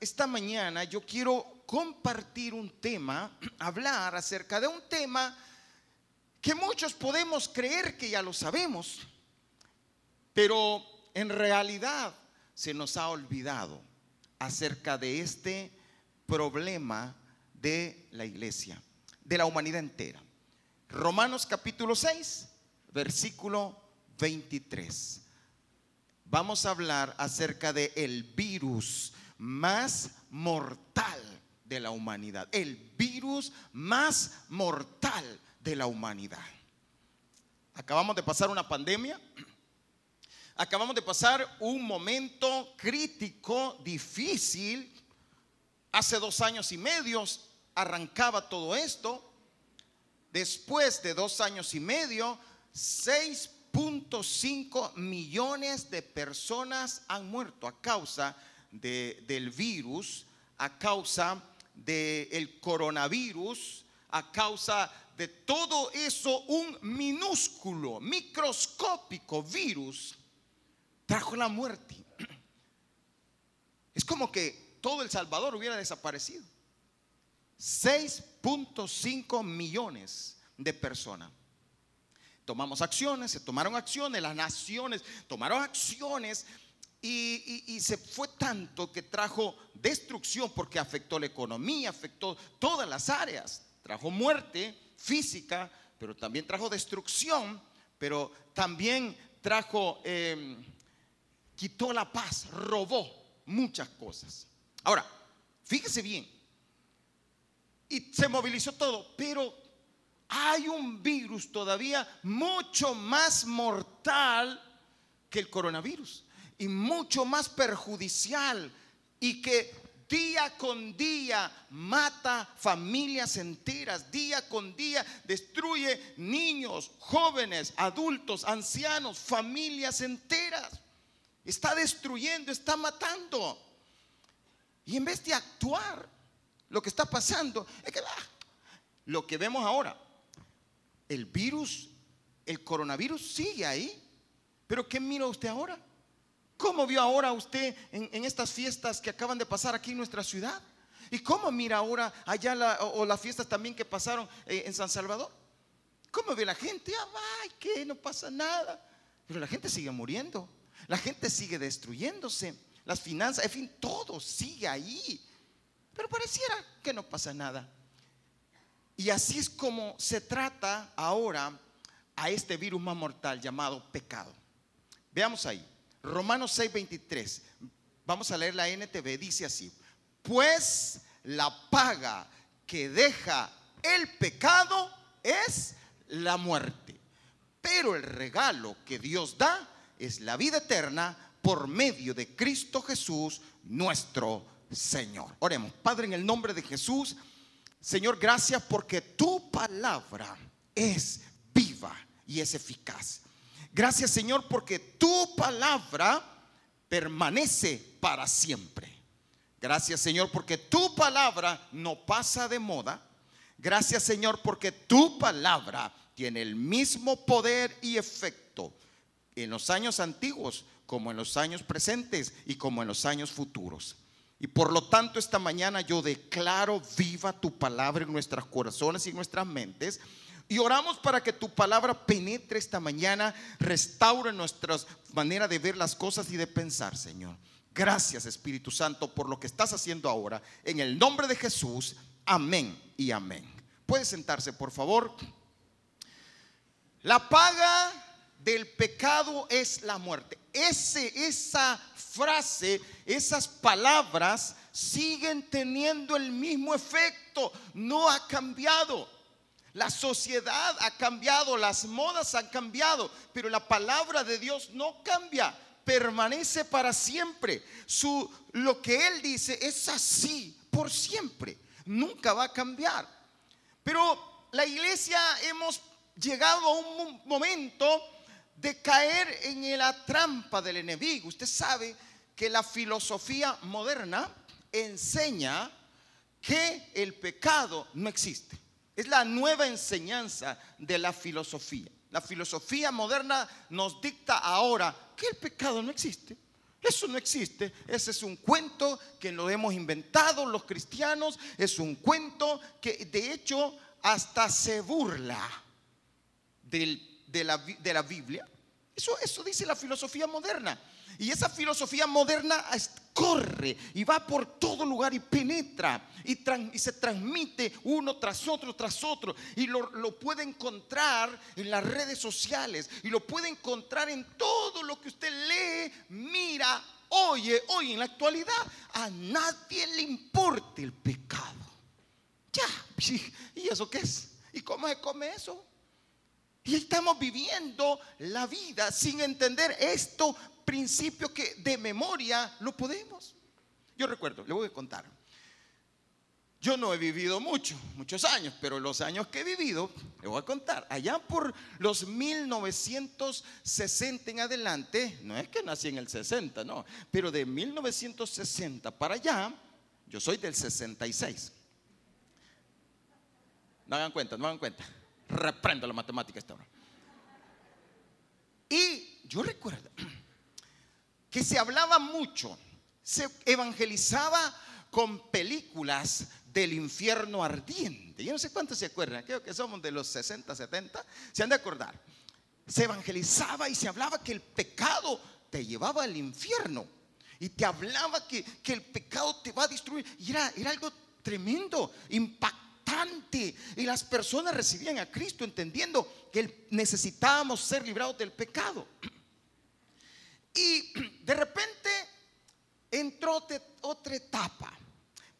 esta mañana yo quiero compartir un tema, hablar acerca de un tema que muchos podemos creer que ya lo sabemos, pero en realidad se nos ha olvidado acerca de este problema de la iglesia, de la humanidad entera. Romanos capítulo 6, versículo 23. Vamos a hablar acerca de el virus más mortal de la humanidad, el virus más mortal de la humanidad. Acabamos de pasar una pandemia, acabamos de pasar un momento crítico, difícil. Hace dos años y medio arrancaba todo esto. Después de dos años y medio, 6.5 millones de personas han muerto a causa del virus, a causa del coronavirus, a causa de todo eso, un minúsculo, microscópico virus trajo la muerte. Es como que todo El Salvador hubiera desaparecido. 6.5 millones de personas. Tomamos acciones, se tomaron acciones, las naciones tomaron acciones y, se fue tanto que trajo destrucción porque afectó la economía, afectó todas las áreas, trajo muerte física, pero también trajo destrucción, pero también trajo, em, quitó la paz, robó muchas cosas. Ahora, fíjese bien, y se movilizó todo, pero hay un virus todavía mucho más mortal que el coronavirus y mucho más perjudicial y que día con día mata familias enteras, día con día destruye niños, jóvenes, adultos, ancianos, familias enteras. Está destruyendo, está matando. Y en vez de actuar, lo que está pasando es que ah, lo que vemos ahora, el virus, el coronavirus sigue ahí. Pero ¿qué mira usted ahora? ¿Cómo vio ahora usted en, estas fiestas que acaban de pasar aquí en nuestra ciudad? ¿Y cómo mira ahora allá o, las fiestas también que pasaron eh, en San Salvador? ¿Cómo ve la gente? Ah, ay, que no pasa nada. Pero la gente sigue muriendo. La gente sigue destruyéndose. Las finanzas, en fin, todo sigue ahí. Pero pareciera que no pasa nada. Y así es como se trata ahora a este virus más mortal llamado pecado. Veamos ahí. Romanos 6:23. Vamos a leer la NTV. Dice así. Pues la paga que deja el pecado es la muerte. Pero el regalo que Dios da es la vida eterna por medio de Cristo Jesús, nuestro Señor. Oremos, Padre, en el nombre de Jesús, Señor, gracias porque tu palabra es viva y es eficaz. Gracias, Señor, porque tu palabra permanece para siempre. Gracias, Señor, porque tu palabra no pasa de moda. Gracias, Señor, porque tu palabra tiene el mismo poder y efecto en los años antiguos como en los años presentes y como en los años futuros. Y por lo tanto esta mañana yo declaro viva tu palabra en nuestros corazones y en nuestras mentes. Y oramos para que tu palabra penetre esta mañana, restaure nuestra manera de ver las cosas y de pensar, Señor. Gracias Espíritu Santo por lo que estás haciendo ahora. En el nombre de Jesús, amén y amén. Puede sentarse, por favor. La paga del pecado es la muerte. Ese, esa frase, esas palabras siguen teniendo el mismo efecto, no ha cambiado. La sociedad ha cambiado, las modas han cambiado, pero la palabra de Dios no cambia, permanece para siempre. Su, lo que Él dice es así, por siempre, nunca va a cambiar. Pero la iglesia hemos llegado a un momento de caer en la trampa del enemigo. Usted sabe que la filosofía moderna enseña que el pecado no existe. Es la nueva enseñanza de la filosofía. La filosofía moderna nos dicta ahora que el pecado no existe. Eso no existe. Ese es un cuento que lo hemos inventado los cristianos. Es un cuento que de hecho hasta se burla de, la, Biblia. Eso, eso dice la filosofía moderna. Y esa filosofía moderna corre y va por todo lugar y penetra y, se transmite uno tras otro, tras otro. Y lo, puede encontrar en las redes sociales y lo puede encontrar en todo lo que usted lee, mira, oye. Hoy en la actualidad a nadie le importa el pecado. Ya, ¿y eso qué es? ¿Y cómo se come eso? Y estamos viviendo la vida sin entender esto principio que de memoria lo podemos. Yo recuerdo, le voy a contar. Yo no he vivido mucho, muchos años, pero los años que he vivido, le voy a contar, allá por los 1960 en adelante, no es que nací en el 60, no, pero de 1960 para allá, yo soy del 66. No hagan cuenta, no hagan cuenta. Reprendo la matemática esta hora. Y yo recuerdo que se hablaba mucho, se evangelizaba con películas del infierno ardiente. Yo no sé cuántos se acuerdan, creo que somos de los 60, 70, se han de acordar. Se evangelizaba y se hablaba que el pecado te llevaba al infierno. Y te hablaba que, el pecado te va a destruir. Y era, era algo tremendo, impactante. Y las personas recibían a Cristo entendiendo que necesitábamos ser librados del pecado. Y de repente entró otra etapa.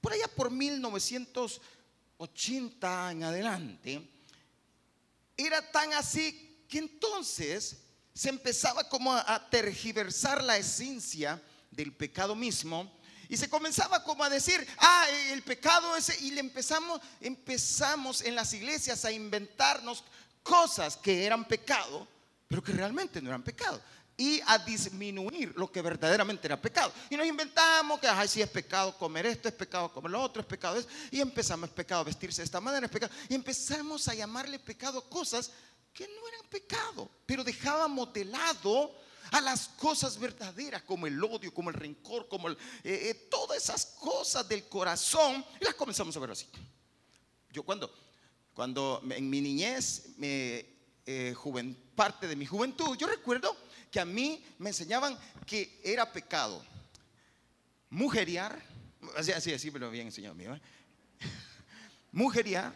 Por allá por 1980 en adelante, era tan así que entonces se empezaba como a, tergiversar la esencia del pecado mismo y se comenzaba como a decir, ah, el pecado ese, y le empezamos, empezamos en las iglesias a inventarnos cosas que eran pecado, pero que realmente no eran pecado y a disminuir lo que verdaderamente era pecado. Y nos inventamos que, ay, si es pecado comer esto, es pecado comer lo otro, es pecado eso. Y empezamos, es pecado vestirse de esta manera, es pecado. Y empezamos a llamarle pecado cosas que no eran pecado, pero dejábamos de lado a las cosas verdaderas, como el odio, como el rencor, como eh, eh, todas esas cosas del corazón, y las comenzamos a ver así. Yo cuando, cuando en mi niñez, eh, parte de mi juventud, yo recuerdo que a mí me enseñaban que era pecado. Mujeriar, así, así, así me lo habían enseñado a mí. ¿eh? Mujeriar,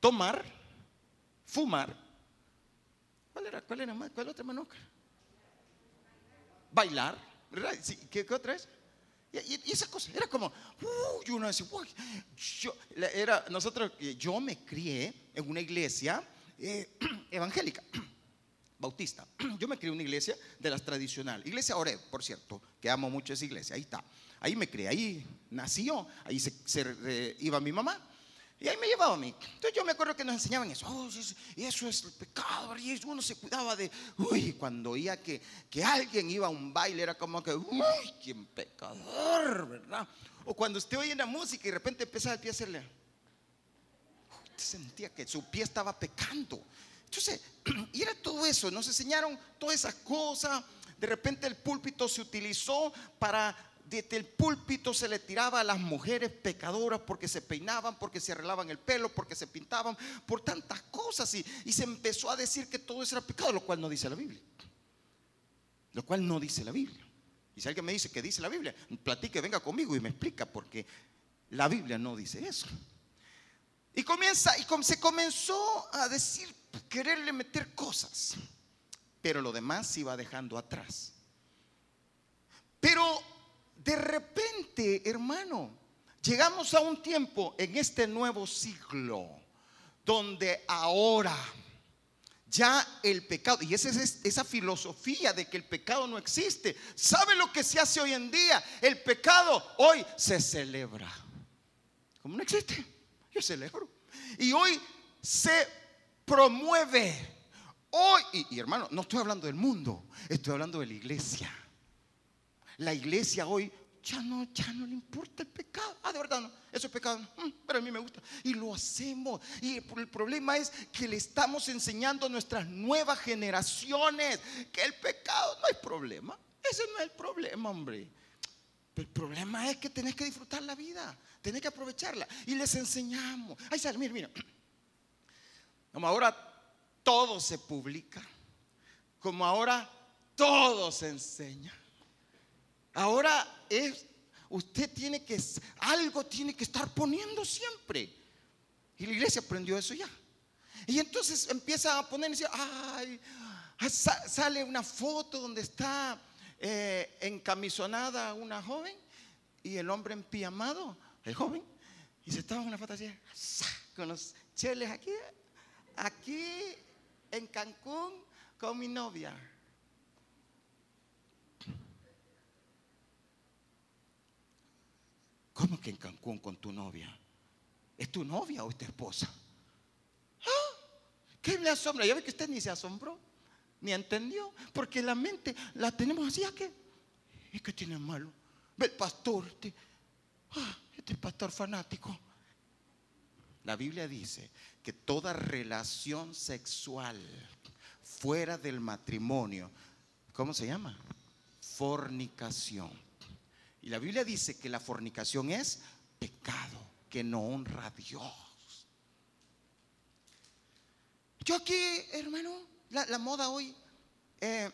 tomar, fumar. ¿Cuál era? ¿Cuál era más? ¿Cuál otra manoca? Bailar, ¿Qué, otra es? Y, esa cosa, era como, uy, uno decía, uy, yo, era, nosotros, yo me crié en una iglesia eh, evangélica bautista. Yo me crié en una iglesia de las tradicionales. Iglesia Oreb, por cierto, que amo mucho esa iglesia. Ahí está. Ahí me crié, ahí nació, ahí se, iba mi mamá. Y ahí me llevaba a mí. Entonces yo me acuerdo que nos enseñaban eso. Oh, y eso es el pecado. Y uno se cuidaba de. Uy, cuando oía que, que alguien iba a un baile, era como que. Uy, quién pecador, ¿verdad? O cuando usted oye la música y de repente empezaba el pie a hacerle. sentía que su pie estaba pecando. Entonces, y era todo eso, nos enseñaron todas esas cosas. De repente el púlpito se utilizó para, desde el púlpito se le tiraba a las mujeres pecadoras porque se peinaban, porque se arreglaban el pelo, porque se pintaban, por tantas cosas. Y, y se empezó a decir que todo eso era pecado, lo cual no dice la Biblia. Lo cual no dice la Biblia. Y si alguien me dice que dice la Biblia, platique, venga conmigo y me explica, porque la Biblia no dice eso. Y comienza, y se comenzó a decir quererle meter cosas, pero lo demás se iba dejando atrás. Pero de repente, hermano, llegamos a un tiempo en este nuevo siglo donde ahora ya el pecado, y esa es esa filosofía de que el pecado no existe. ¿Sabe lo que se hace hoy en día? El pecado hoy se celebra. ¿Cómo no existe? Yo celebro. Y hoy se promueve. Hoy, y, hermano, no estoy hablando del mundo, estoy hablando de la iglesia. La iglesia hoy ya no, ya no le importa el pecado. Ah, de verdad, no, eso es pecado, mm, pero a mí me gusta. Y lo hacemos. Y el problema es que le estamos enseñando a nuestras nuevas generaciones que el pecado no hay problema. Ese no es el problema, hombre. el problema es que tenés que disfrutar la vida, tenés que aprovecharla. Y les enseñamos. Ahí sale, mira, mira. Como ahora todo se publica, como ahora todo se enseña. Ahora es, usted tiene que, algo tiene que estar poniendo siempre. Y la iglesia aprendió eso ya. Y entonces empieza a poner ay, sale una foto donde está eh, encamisonada una joven y el hombre empijamado, el joven, y se estaba en una foto así, con los cheles aquí, aquí en Cancún con mi novia. ¿Cómo que en Cancún con tu novia? ¿Es tu novia o es tu esposa? ¿Ah? ¿Qué le asombra? Ya ve que usted ni se asombró, ni entendió, porque la mente la tenemos así, ¿a qué? ¿Y qué tiene malo? Ve el pastor, este, ah, este pastor fanático. La Biblia dice que toda relación sexual fuera del matrimonio, ¿cómo se llama? Fornicación. Y la Biblia dice que la fornicación es pecado, que no honra a Dios. Yo aquí, hermano, la, moda hoy, eh,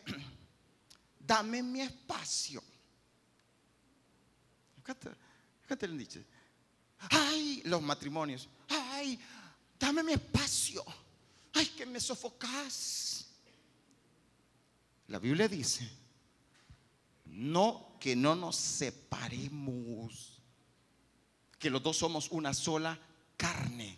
dame mi espacio. ¿Qué te, lo dicho? Ay, los matrimonios ay, dame mi espacio, ay, que me sofocas. La Biblia dice, no, que no nos separemos, que los dos somos una sola carne.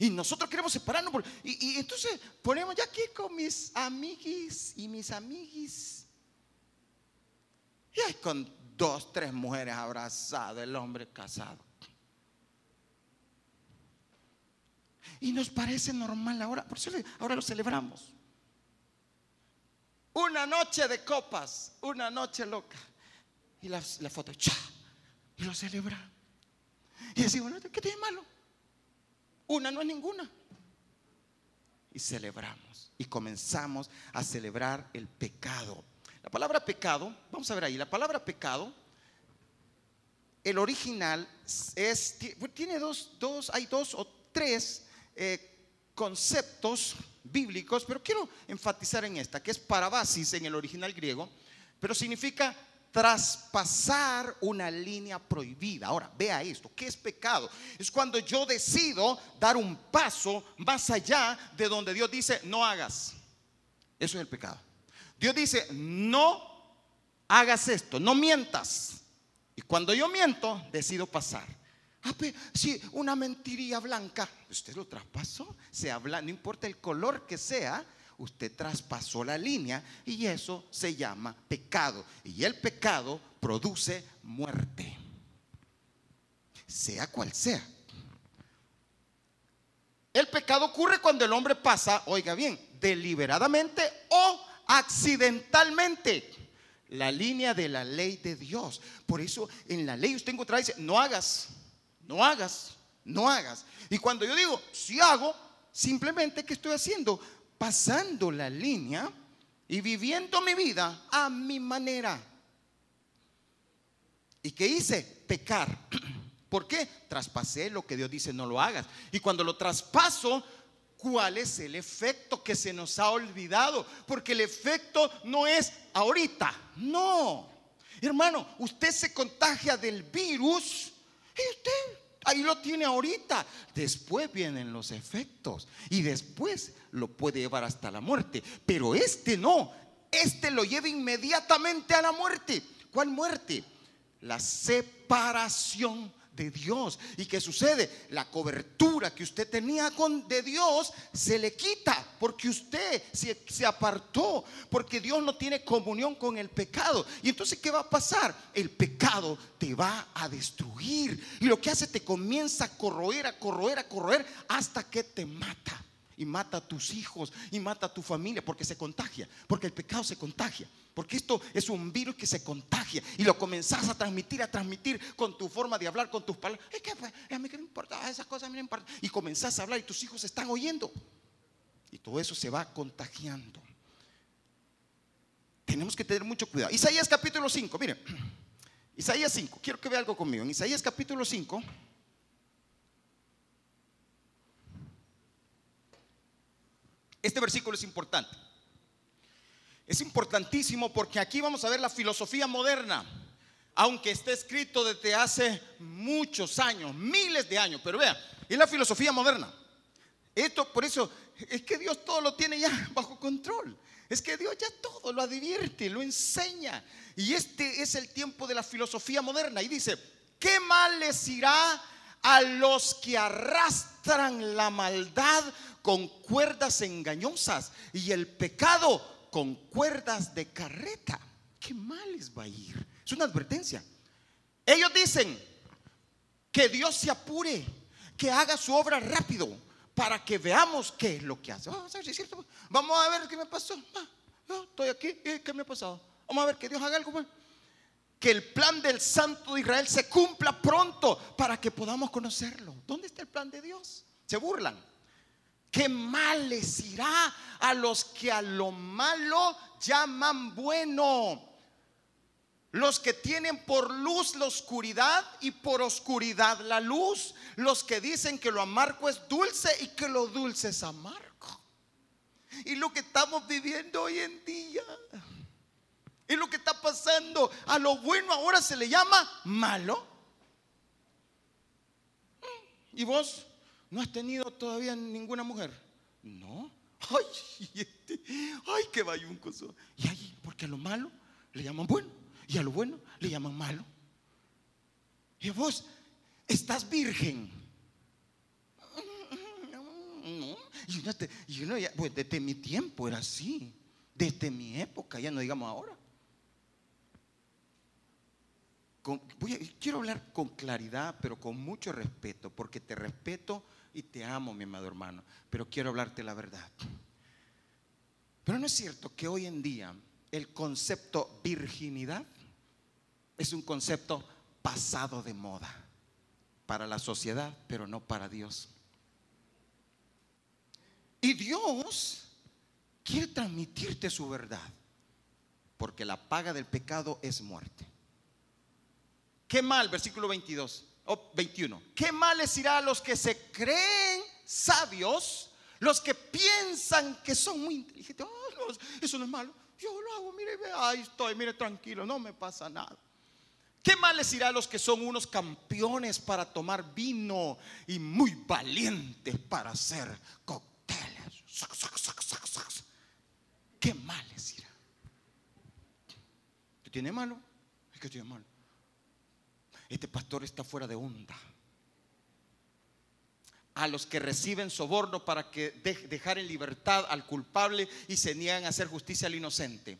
Y nosotros queremos separarnos. y, entonces ponemos ya aquí con mis amiguis y mis amiguis. Y hay con dos, tres mujeres abrazadas, el hombre casado. Y nos parece normal ahora, por eso ahora lo celebramos. Una noche de copas, una noche loca. Y la, foto, ¡cha! Y lo celebra. Y decimos, ¿qué tiene malo? Una no es ninguna. Y celebramos. Y comenzamos a celebrar el pecado. La palabra pecado, vamos a ver ahí, la palabra pecado, el original es, tiene dos, dos, hay dos o tres eh, conceptos bíblicos, pero quiero enfatizar en esta, que es parabasis en el original griego, pero significa traspasar una línea prohibida. Ahora, vea esto, ¿qué es pecado? Es cuando yo decido dar un paso más allá de donde Dios dice, no hagas. Eso es el pecado. Dios dice, no hagas esto, no mientas. Y cuando yo miento, decido pasar. Ah, si una mentiría blanca, usted lo traspasó, se habla, no importa el color que sea, usted traspasó la línea y eso se llama pecado. Y el pecado produce muerte, sea cual sea. El pecado ocurre cuando el hombre pasa, oiga bien, deliberadamente o accidentalmente la línea de la ley de Dios. Por eso en la ley usted encuentra dice, no hagas no hagas, no hagas. Y cuando yo digo, si hago, simplemente ¿qué estoy haciendo? Pasando la línea y viviendo mi vida a mi manera. ¿Y qué hice? Pecar. ¿Por qué? Traspasé lo que Dios dice no lo hagas. Y cuando lo traspaso, ¿cuál es el efecto que se nos ha olvidado? Porque el efecto no es ahorita, no. Hermano, usted se contagia del virus y usted ahí lo tiene ahorita. Después vienen los efectos y después lo puede llevar hasta la muerte. Pero este no, este lo lleva inmediatamente a la muerte. ¿Cuál muerte? La separación de Dios. ¿Y qué sucede? La cobertura que usted tenía con, de Dios se le quita porque usted se, se apartó, porque Dios no tiene comunión con el pecado. Y entonces, ¿qué va a pasar? El pecado te va a destruir. Y lo que hace te comienza a corroer, a corroer, a corroer hasta que te mata. Y mata a tus hijos y mata a tu familia porque se contagia, porque el pecado se contagia. Porque esto es un virus que se contagia y lo comenzás a transmitir, a transmitir con tu forma de hablar, con tus palabras. Es que pues, a mí que me importa, esas cosas a mí me importan. Y comenzás a hablar y tus hijos están oyendo. Y todo eso se va contagiando. tenemos que tener mucho cuidado. Isaías capítulo 5, mire. Isaías 5, quiero que vea algo conmigo. En Isaías capítulo 5. Este versículo es importante. Es importantísimo porque aquí vamos a ver la filosofía moderna, aunque esté escrito desde hace muchos años, miles de años, pero vea, es la filosofía moderna. Esto, por eso, es que Dios todo lo tiene ya bajo control. Es que Dios ya todo lo advierte, lo enseña. Y este es el tiempo de la filosofía moderna. Y dice, ¿qué mal les irá a los que arrastran la maldad con cuerdas engañosas y el pecado con cuerdas de carreta? ¿Qué mal les va a ir? Es una advertencia. Ellos dicen que Dios se apure, que haga su obra rápido para que veamos qué es lo que hace. Vamos a ver si es cierto. Vamos a ver qué me pasó. Ah, yo estoy aquí. ¿Qué me ha pasado? Vamos a ver que Dios haga algo. Que el plan del Santo de Israel se cumpla pronto para que podamos conocerlo. ¿Dónde está el plan de Dios? Se burlan. ¿Qué mal les irá a los que a lo malo llaman bueno? Los que tienen por luz la oscuridad y por oscuridad la luz. Los que dicen que lo amargo es dulce y que lo dulce es amargo. Y lo que estamos viviendo hoy en día. Es lo que está pasando. A lo bueno ahora se le llama malo. ¿Y vos no has tenido todavía ninguna mujer? No. Ay, este, ay, qué bayunco. Y ahí, porque a lo malo le llaman bueno y a lo bueno le llaman malo. Y vos estás virgen. No, y uno, ya, pues desde mi tiempo era así, desde mi época, ya no digamos ahora. Quiero hablar con claridad, pero con mucho respeto, porque te respeto y te amo, mi amado hermano, pero quiero hablarte la verdad. Pero no es cierto que hoy en día el concepto virginidad es un concepto pasado de moda para la sociedad, pero no para Dios. Y Dios quiere transmitirte su verdad, porque la paga del pecado es muerte. ¿Qué mal? Versículo 22 o 21. ¿Qué mal les irá a los que se creen sabios, los que piensan que son muy inteligentes? eso no es malo. Yo lo hago, mire, ahí estoy, mire, tranquilo, no me pasa nada. ¿Qué mal les irá a los que son unos campeones para tomar vino y muy valientes para hacer cócteles? ¿Qué mal les irá? ¿Qué tiene malo? Es que tiene malo. Este pastor está fuera de onda. A los que reciben soborno para que dejar en libertad al culpable y se niegan a hacer justicia al inocente.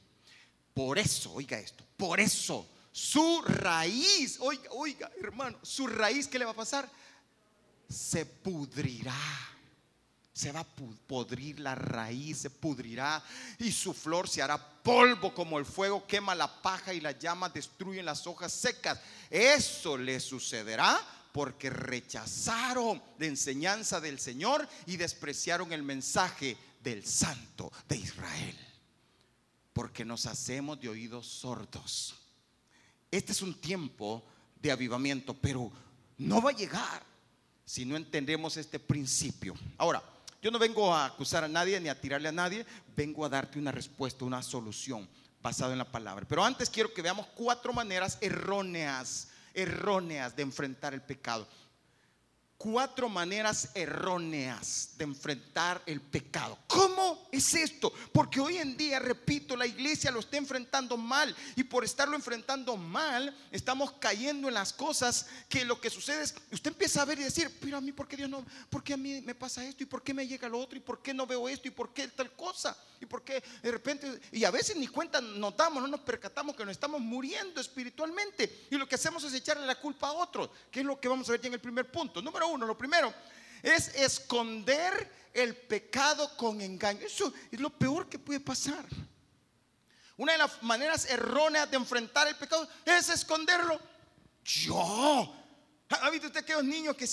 Por eso, oiga esto, por eso su raíz, oiga, oiga, hermano, su raíz, ¿qué le va a pasar? Se pudrirá. Se va a pudrir la raíz, se pudrirá y su flor se hará polvo como el fuego quema la paja y las llamas destruyen las hojas secas. Eso le sucederá porque rechazaron la enseñanza del Señor y despreciaron el mensaje del Santo de Israel. Porque nos hacemos de oídos sordos este es un tiempo de avivamiento, pero no va a llegar si no entendemos este principio. Ahora, yo no vengo a acusar a nadie ni a tirarle a nadie, vengo a darte una respuesta, una solución basada en la palabra. Pero antes quiero que veamos cuatro maneras erróneas, erróneas de enfrentar el pecado cuatro maneras erróneas de enfrentar el pecado. ¿Cómo es esto? Porque hoy en día, repito, la iglesia lo está enfrentando mal y por estarlo enfrentando mal, estamos cayendo en las cosas que lo que sucede es, usted empieza a ver y decir, pero a mí, ¿por qué Dios no? ¿Por qué a mí me pasa esto? ¿Y por qué me llega lo otro? ¿Y por qué no veo esto? ¿Y por qué tal cosa? ¿Y por qué de repente? Y a veces ni cuenta nos damos, no nos percatamos que nos estamos muriendo espiritualmente y lo que hacemos es echarle la culpa a otros, que es lo que vamos a ver ya en el primer punto. Número uno, lo primero es esconder el pecado con engaño. Eso es lo peor que puede pasar. Una de las maneras erróneas de enfrentar el pecado es esconderlo. Yo. ¿Ha visto usted aquellos niños que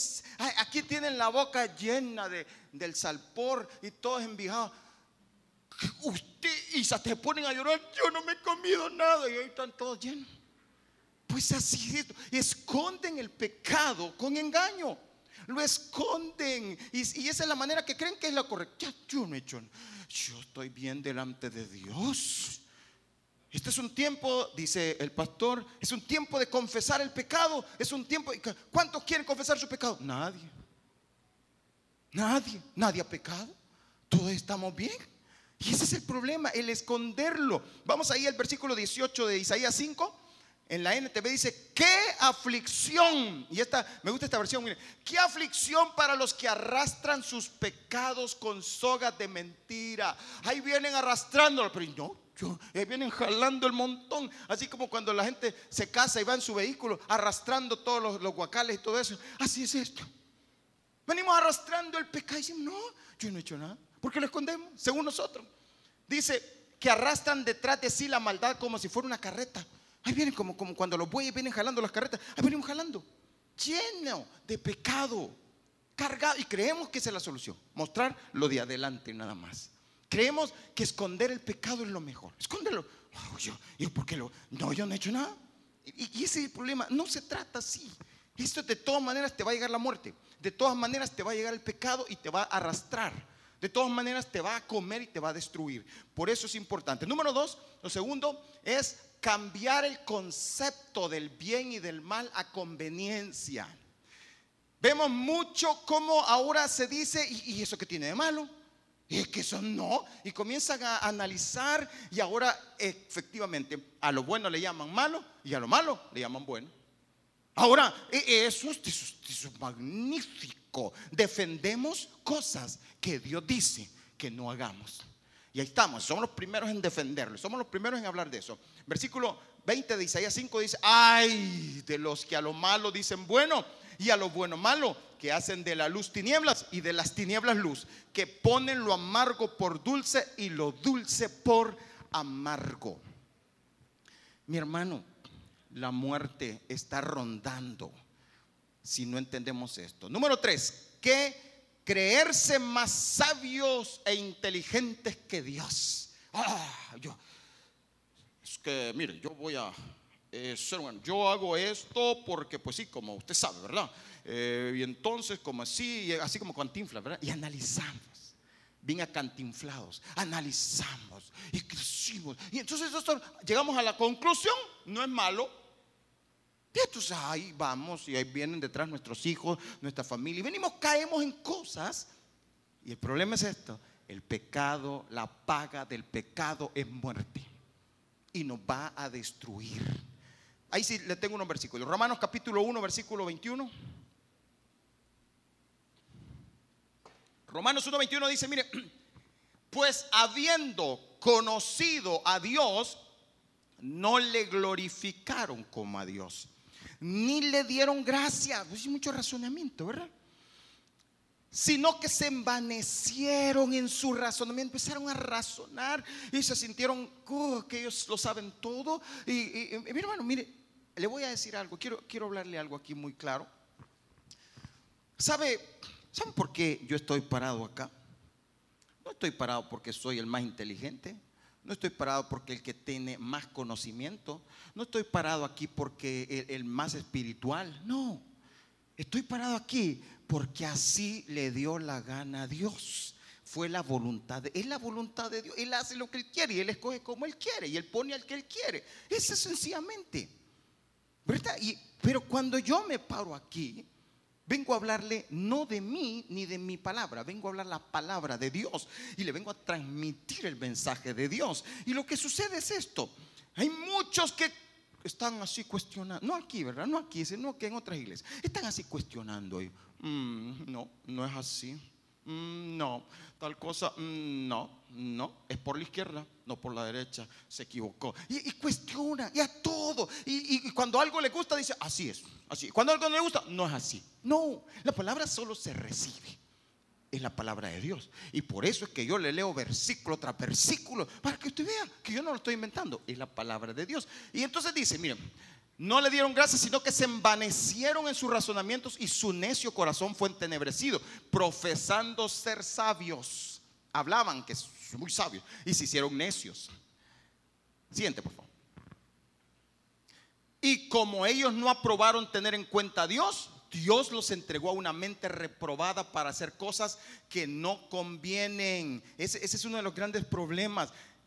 aquí tienen la boca llena de, del salpor y todos envijados? usted y se ponen a llorar, yo no me he comido nada y ahí están todos llenos. Pues así es, esconden el pecado con engaño. Lo esconden. Y, esa es la manera que creen que es la correcta. Yo no he. Yo estoy bien delante de Dios. Este es un tiempo, dice el pastor, es un tiempo de confesar el pecado. Es un tiempo. ¿Cuántos quieren confesar su pecado? Nadie. Nadie. Nadie ha pecado. Todos estamos bien. Y ese es el problema, el esconderlo. Vamos ahí al versículo 18 de Isaías 5 en la NTV dice, qué aflicción. Y esta, me gusta esta versión, mire, qué aflicción para los que arrastran sus pecados con sogas de mentira. Ahí vienen arrastrándolo, pero no, yo, ahí vienen jalando el montón. Así como cuando la gente se casa y va en su vehículo arrastrando todos los, guacales y todo eso. Así es esto. Venimos arrastrando el pecado y decimos, no, yo no he hecho nada. ¿Por qué lo escondemos? Según nosotros. Dice que arrastran detrás de sí la maldad como si fuera una carreta. Ahí vienen como, como cuando los bueyes vienen jalando las carretas. Ahí venimos jalando. Lleno de pecado. Cargado. Y creemos que esa es la solución. Mostrar lo de adelante nada más. Creemos que esconder el pecado es lo mejor. Escóndelo. yo, yo, ¿por qué lo? No, yo no he hecho nada. Y, ese es el problema. No se trata así. Esto de todas maneras te va a llegar la muerte. De todas maneras te va a llegar el pecado y te va a arrastrar. De todas maneras te va a comer y te va a destruir. Por eso es importante. Número dos, lo segundo es cambiar el concepto del bien y del mal a conveniencia. Vemos mucho cómo ahora se dice, ¿y, eso qué tiene de malo? Y es que eso no. Y comienzan a analizar y ahora efectivamente a lo bueno le llaman malo y a lo malo le llaman bueno. Ahora, e, eso, eso es magnífico. Defendemos cosas que Dios dice que no hagamos. Y ahí estamos, somos los primeros en defenderlo, somos los primeros en hablar de eso. Versículo 20 de Isaías 5 dice, ay de los que a lo malo dicen bueno y a lo bueno malo, que hacen de la luz tinieblas y de las tinieblas luz, que ponen lo amargo por dulce y lo dulce por amargo. Mi hermano, la muerte está rondando si no entendemos esto. Número tres, que creerse más sabios e inteligentes que Dios. Ah, yo, es que, mire, yo voy a eh, ser bueno, yo hago esto porque, pues sí, como usted sabe, ¿verdad? Eh, y entonces, como así, así como cantinflas, ¿verdad? Y analizamos. Bien acantinflados, analizamos y crecimos. Y entonces llegamos a la conclusión, no es malo, y entonces ahí vamos y ahí vienen detrás nuestros hijos, nuestra familia. Y venimos, caemos en cosas. Y el problema es esto. El pecado, la paga del pecado es muerte. Y nos va a destruir. Ahí sí le tengo unos versículos. Romanos capítulo 1, versículo 21. Romanos 1, 21 dice, mire, pues habiendo conocido a Dios, no le glorificaron como a Dios ni le dieron gracia. Pues mucho razonamiento, ¿verdad? Sino que se envanecieron en su razonamiento, empezaron a razonar y se sintieron oh, que ellos lo saben todo. Y, mi hermano, mire, le voy a decir algo, quiero, quiero hablarle algo aquí muy claro. ¿Sabe, ¿Saben por qué yo estoy parado acá? No estoy parado porque soy el más inteligente, no estoy parado porque el que tiene más conocimiento. No estoy parado aquí porque el, más espiritual. No. Estoy parado aquí porque así le dio la gana a Dios. Fue la voluntad Es la voluntad de Dios. Él hace lo que él quiere y él escoge como él quiere y él pone al que él quiere. Eso es sencillamente. ¿Verdad? Pero cuando yo me paro aquí, Vengo a hablarle no de mí ni de mi palabra, vengo a hablar la palabra de Dios y le vengo a transmitir el mensaje de Dios. Y lo que sucede es esto. Hay muchos que están así cuestionando, no aquí, ¿verdad? No aquí, sino que en otras iglesias. Están así cuestionando. Y, mm, no, no es así. Mm, no, tal cosa, mm, no, no, es por la izquierda, no por la derecha, se equivocó. Y, cuestiona, y a todo. Y, cuando algo le gusta, dice, así es, así. Cuando algo no le gusta, no es así. No, la palabra solo se recibe. Es la palabra de Dios. Y por eso es que yo le leo versículo tras versículo, para que usted vea que yo no lo estoy inventando. Es la palabra de Dios. Y entonces dice, miren, no le dieron gracias, sino que se envanecieron en sus razonamientos y su necio corazón fue entenebrecido, profesando ser sabios. Hablaban que muy sabios, y se hicieron necios. Siguiente, por favor. Y como ellos no aprobaron tener en cuenta a Dios, Dios los entregó a una mente reprobada para hacer cosas que no convienen. Ese, ese es uno de los grandes problemas.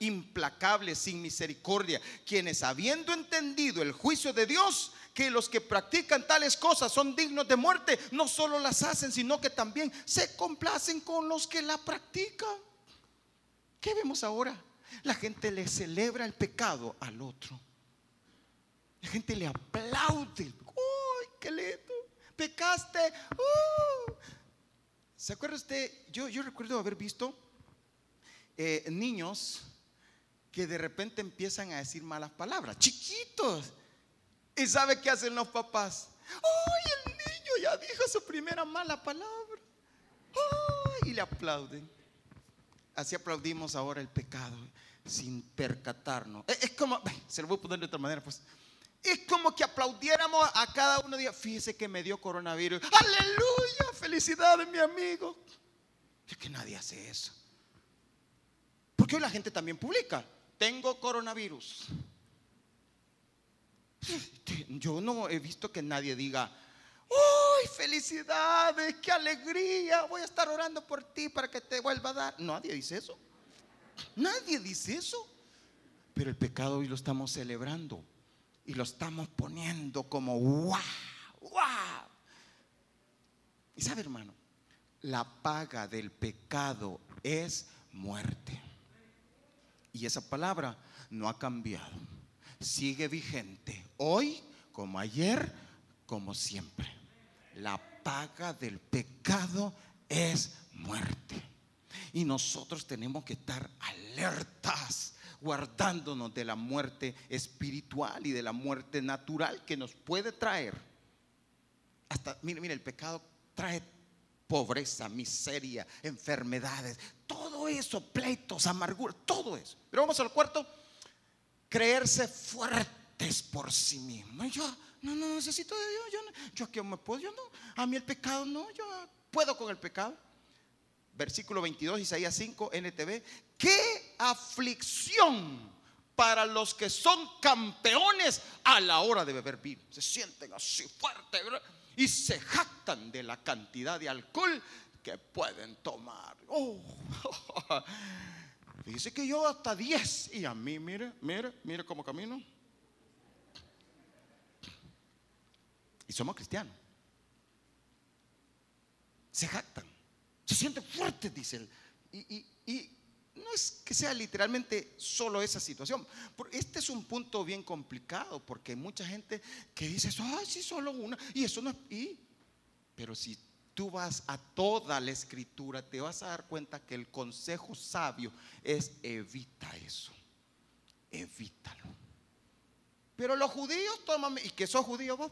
implacables, sin misericordia, quienes habiendo entendido el juicio de Dios, que los que practican tales cosas son dignos de muerte, no solo las hacen, sino que también se complacen con los que la practican. ¿Qué vemos ahora? La gente le celebra el pecado al otro. La gente le aplaude. ¡Uy, qué lindo! Pecaste. ¡Uh! ¿Se acuerda usted? Yo, yo recuerdo haber visto eh, niños que de repente empiezan a decir malas palabras, chiquitos. ¿Y sabe qué hacen los papás? ¡Ay, el niño ya dijo su primera mala palabra! ¡Ay! Y le aplauden. Así aplaudimos ahora el pecado sin percatarnos. Es, como, se lo voy a poner de otra manera, pues. Es como que aplaudiéramos a cada uno de Fíjese que me dio coronavirus. ¡Aleluya! ¡Felicidades, mi amigo! Es que nadie hace eso. Porque hoy la gente también publica. Tengo coronavirus. Yo no he visto que nadie diga, ¡Uy, felicidades! ¡Qué alegría! Voy a estar orando por ti para que te vuelva a dar. Nadie dice eso. Nadie dice eso. Pero el pecado hoy lo estamos celebrando y lo estamos poniendo como ¡wow! ¡wow! Y sabe, hermano, la paga del pecado es muerte. Y esa palabra no ha cambiado sigue vigente, hoy como ayer, como siempre. La paga del pecado es muerte. Y nosotros tenemos que estar alertas, guardándonos de la muerte espiritual y de la muerte natural que nos puede traer. Hasta, mire, mire, el pecado trae pobreza, miseria, enfermedades, todo eso, pleitos, amargura, todo eso. Pero vamos al cuarto creerse fuertes por sí mismos. Yo no, no necesito de Dios, yo, no, yo aquí me puedo, yo no, a mí el pecado no, yo puedo con el pecado. Versículo 22, Isaías 5, NTV. ¿Qué aflicción para los que son campeones a la hora de beber vino? Se sienten así fuertes y se jactan de la cantidad de alcohol que pueden tomar. Oh, Dice que yo hasta 10 y a mí, mire, mire, mire cómo camino. Y somos cristianos. Se jactan, se sienten fuertes, dice él. Y, y, no es que sea literalmente solo esa situación. Este es un punto bien complicado porque hay mucha gente que dice, ay, sí, solo una. Y eso no es... Y, pero si tú vas a toda la escritura, te vas a dar cuenta que el consejo sabio es evita eso. Evítalo. Pero los judíos toman, ¿y que sos judío vos?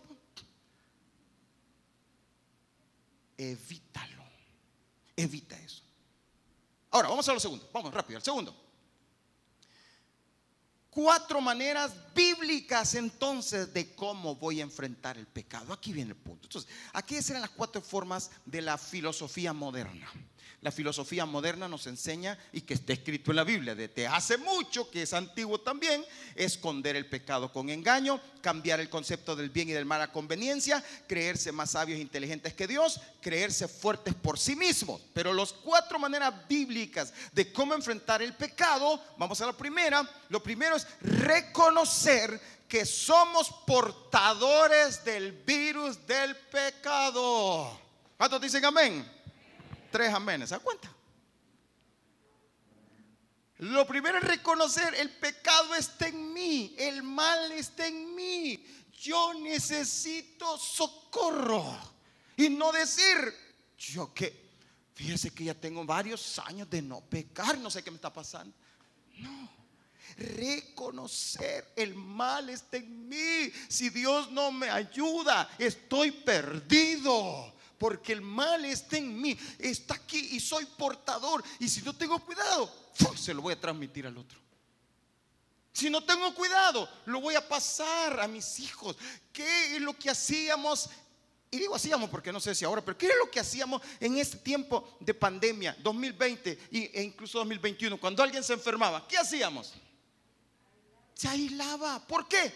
Evítalo. Evita eso. Ahora, vamos a lo segundo. Vamos rápido, al segundo cuatro maneras bíblicas entonces de cómo voy a enfrentar el pecado. Aquí viene el punto. Entonces, aquí serán las cuatro formas de la filosofía moderna. La filosofía moderna nos enseña, y que está escrito en la Biblia desde hace mucho, que es antiguo también, esconder el pecado con engaño, cambiar el concepto del bien y del mal a conveniencia, creerse más sabios e inteligentes que Dios, creerse fuertes por sí mismos. Pero las cuatro maneras bíblicas de cómo enfrentar el pecado, vamos a la primera. Lo primero es reconocer que somos portadores del virus del pecado. ¿Cuántos dicen amén? Tres amenes, ¿se cuenta? Lo primero es reconocer, el pecado está en mí, el mal está en mí. Yo necesito socorro. Y no decir, yo que, fíjese que ya tengo varios años de no pecar, no sé qué me está pasando. No, reconocer el mal está en mí. Si Dios no me ayuda, estoy perdido. Porque el mal está en mí, está aquí y soy portador. Y si no tengo cuidado, se lo voy a transmitir al otro. Si no tengo cuidado, lo voy a pasar a mis hijos. ¿Qué es lo que hacíamos? Y digo hacíamos porque no sé si ahora, pero ¿qué es lo que hacíamos en este tiempo de pandemia, 2020 e incluso 2021? Cuando alguien se enfermaba, ¿qué hacíamos? Se aislaba. ¿Por qué?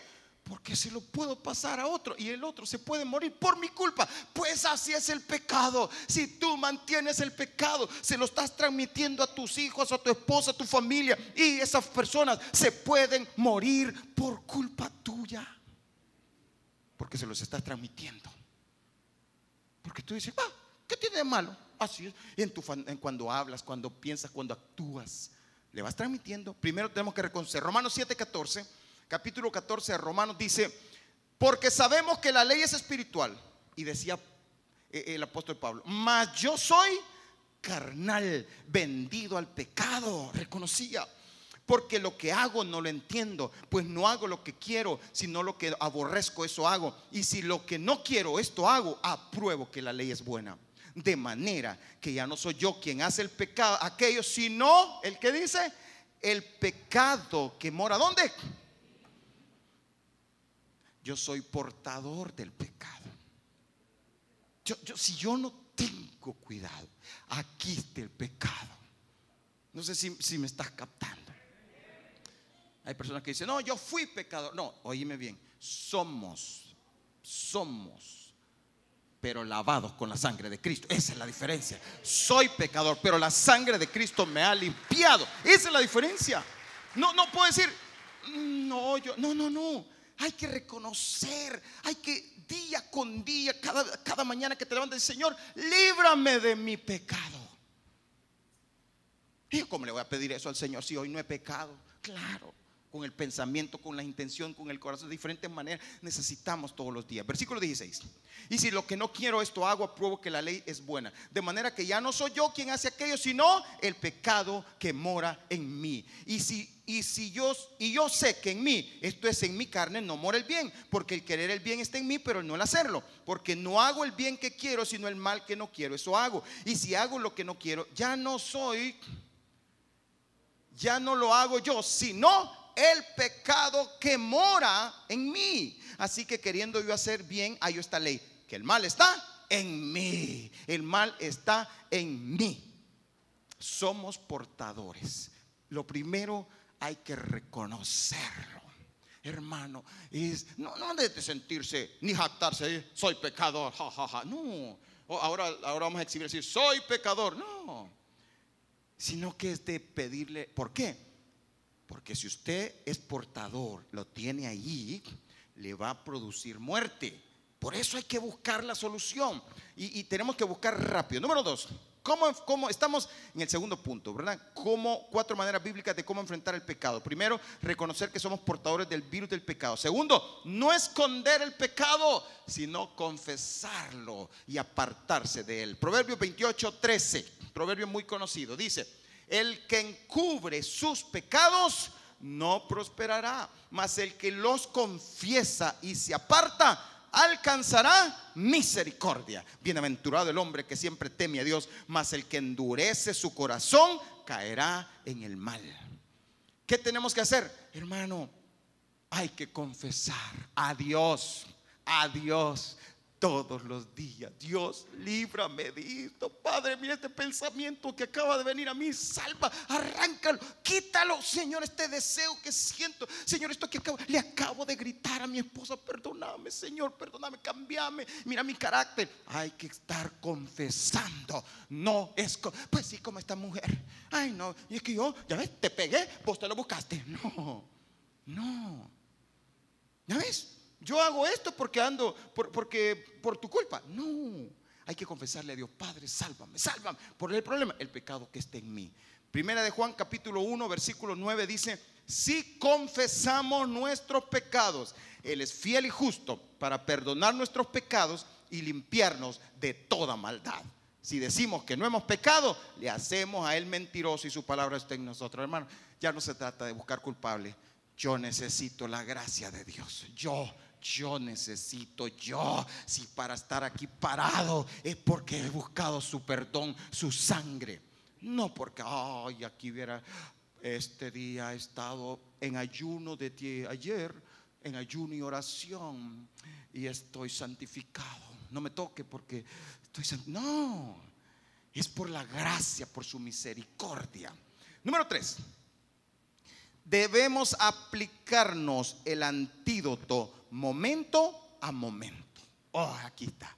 Porque se lo puedo pasar a otro y el otro se puede morir por mi culpa. Pues así es el pecado. Si tú mantienes el pecado, se lo estás transmitiendo a tus hijos, a tu esposa, a tu familia y esas personas se pueden morir por culpa tuya. Porque se los estás transmitiendo. Porque tú dices, ah, ¿qué tiene de malo? Así es. En tu, cuando hablas, cuando piensas, cuando actúas, le vas transmitiendo. Primero tenemos que reconocer. Romanos 7:14 capítulo 14 de Romanos dice, porque sabemos que la ley es espiritual. Y decía eh, el apóstol Pablo, mas yo soy carnal, vendido al pecado, reconocía. Porque lo que hago no lo entiendo, pues no hago lo que quiero, sino lo que aborrezco, eso hago. Y si lo que no quiero, esto hago, apruebo que la ley es buena. De manera que ya no soy yo quien hace el pecado, aquello, sino el que dice, el pecado que mora, ¿dónde? Yo soy portador del pecado. Yo, si yo no tengo cuidado, aquí está el pecado. No sé si, si me estás captando. Hay personas que dicen, no, yo fui pecador. No, oíme bien, somos, somos, pero lavados con la sangre de Cristo. Esa es la diferencia. Soy pecador, pero la sangre de Cristo me ha limpiado. Esa es la diferencia. No, no puedo decir, mm, no, yo, no, no, no. Hay que reconocer, hay que día con día, cada, cada mañana que te levantes, Señor, líbrame de mi pecado. ¿Y cómo le voy a pedir eso al Señor si hoy no he pecado? Claro, con el pensamiento, con la intención, con el corazón, de diferentes maneras, necesitamos todos los días. Versículo 16. Y si lo que no quiero esto hago, apruebo que la ley es buena. De manera que ya no soy yo quien hace aquello, sino el pecado que mora en mí. Y si y si yo y yo sé que en mí, esto es en mi carne, no mora el bien, porque el querer el bien está en mí, pero no el hacerlo, porque no hago el bien que quiero, sino el mal que no quiero, eso hago. Y si hago lo que no quiero, ya no soy ya no lo hago yo, sino el pecado que mora en mí. Así que queriendo yo hacer bien, hay esta ley, que el mal está en mí. El mal está en mí. Somos portadores. Lo primero hay que reconocerlo. Hermano, es no, no de sentirse ni jactarse, soy pecador, jajaja. No, ahora, ahora vamos a exhibir decir, soy pecador. No, sino que es de pedirle, ¿por qué? Porque si usted es portador, lo tiene ahí, le va a producir muerte. Por eso hay que buscar la solución y tenemos que buscar rápido. Número dos. ¿Cómo, estamos en el segundo punto, verdad? ¿Cómo, cuatro maneras bíblicas de cómo enfrentar el pecado. Primero, reconocer que somos portadores del virus del pecado. Segundo, no esconder el pecado, sino confesarlo y apartarse de él. Proverbio 28, 13, proverbio muy conocido, dice, el que encubre sus pecados no prosperará, mas el que los confiesa y se aparta alcanzará misericordia. Bienaventurado el hombre que siempre teme a Dios, mas el que endurece su corazón caerá en el mal. ¿Qué tenemos que hacer? Hermano, hay que confesar a Dios, a Dios todos los días. Dios, líbrame de esto. Padre, mira este pensamiento que acaba de venir a mí. Salva, arráncalo, quítalo, Señor, este deseo que siento. Señor, esto que acabo, le acabo de gritar a mi esposa, perdóname, Señor, perdóname, cambiame. Mira mi carácter. Hay que estar confesando. No es, pues sí, como esta mujer. Ay, no, y es que yo, ya ves, te pegué, vos te lo buscaste. No, no. ¿Ya ves? Yo hago esto porque ando, por, porque por tu culpa. No, hay que confesarle a Dios, Padre, sálvame, sálvame. Por el problema, el pecado que está en mí. Primera de Juan capítulo 1, versículo 9 dice, si confesamos nuestros pecados, Él es fiel y justo para perdonar nuestros pecados y limpiarnos de toda maldad. Si decimos que no hemos pecado, le hacemos a Él mentiroso y su palabra está en nosotros. Hermano, ya no se trata de buscar culpable. Yo necesito la gracia de Dios. Yo, yo necesito, yo, si para estar aquí parado es porque he buscado su perdón, su sangre. No porque, ay, aquí hubiera, este día he estado en ayuno de ti ayer, en ayuno y oración, y estoy santificado. No me toque porque no, es por la gracia, por su misericordia. Número tres, debemos aplicarnos el antídoto momento a momento. Oh, aquí está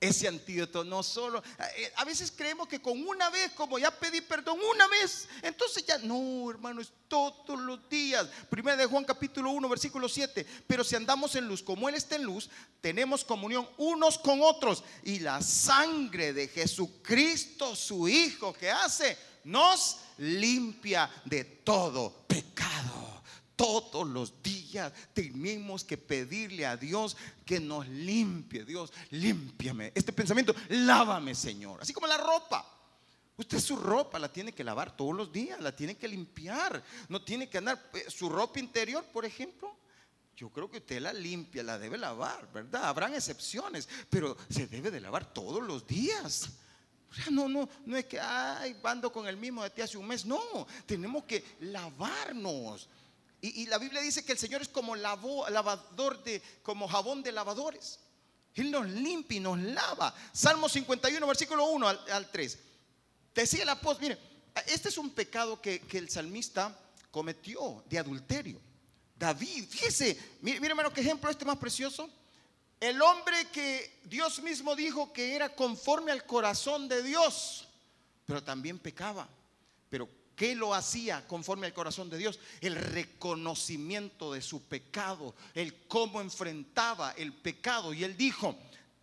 ese antídoto. No solo, eh, a veces creemos que con una vez, como ya pedí perdón una vez, entonces ya, no, hermano, es todos los días. Primera de Juan capítulo 1, versículo 7. Pero si andamos en luz, como Él está en luz, tenemos comunión unos con otros. Y la sangre de Jesucristo, su Hijo, que hace, nos limpia de todo pecado todos los días tenemos que pedirle a Dios que nos limpie. Dios, límpiame. Este pensamiento, lávame, Señor. Así como la ropa. Usted su ropa la tiene que lavar todos los días, la tiene que limpiar. No tiene que andar eh, su ropa interior, por ejemplo. Yo creo que usted la limpia, la debe lavar, ¿verdad? Habrán excepciones, pero se debe de lavar todos los días. No, no, no es que, ay, con el mismo de ti hace un mes. No, tenemos que lavarnos. Y, la Biblia dice que el Señor es como lavador de, como jabón de lavadores. Él nos limpia y nos lava. Salmo 51, versículo 1 al, 3. Decía el apóstol, mire, este es un pecado que, el salmista cometió de adulterio. David, fíjese, mire, mire hermano, qué ejemplo este más precioso. El hombre que Dios mismo dijo que era conforme al corazón de Dios, pero también pecaba. Pero ¿Qué lo hacía conforme al corazón de Dios? El reconocimiento de su pecado, el cómo enfrentaba el pecado. Y él dijo,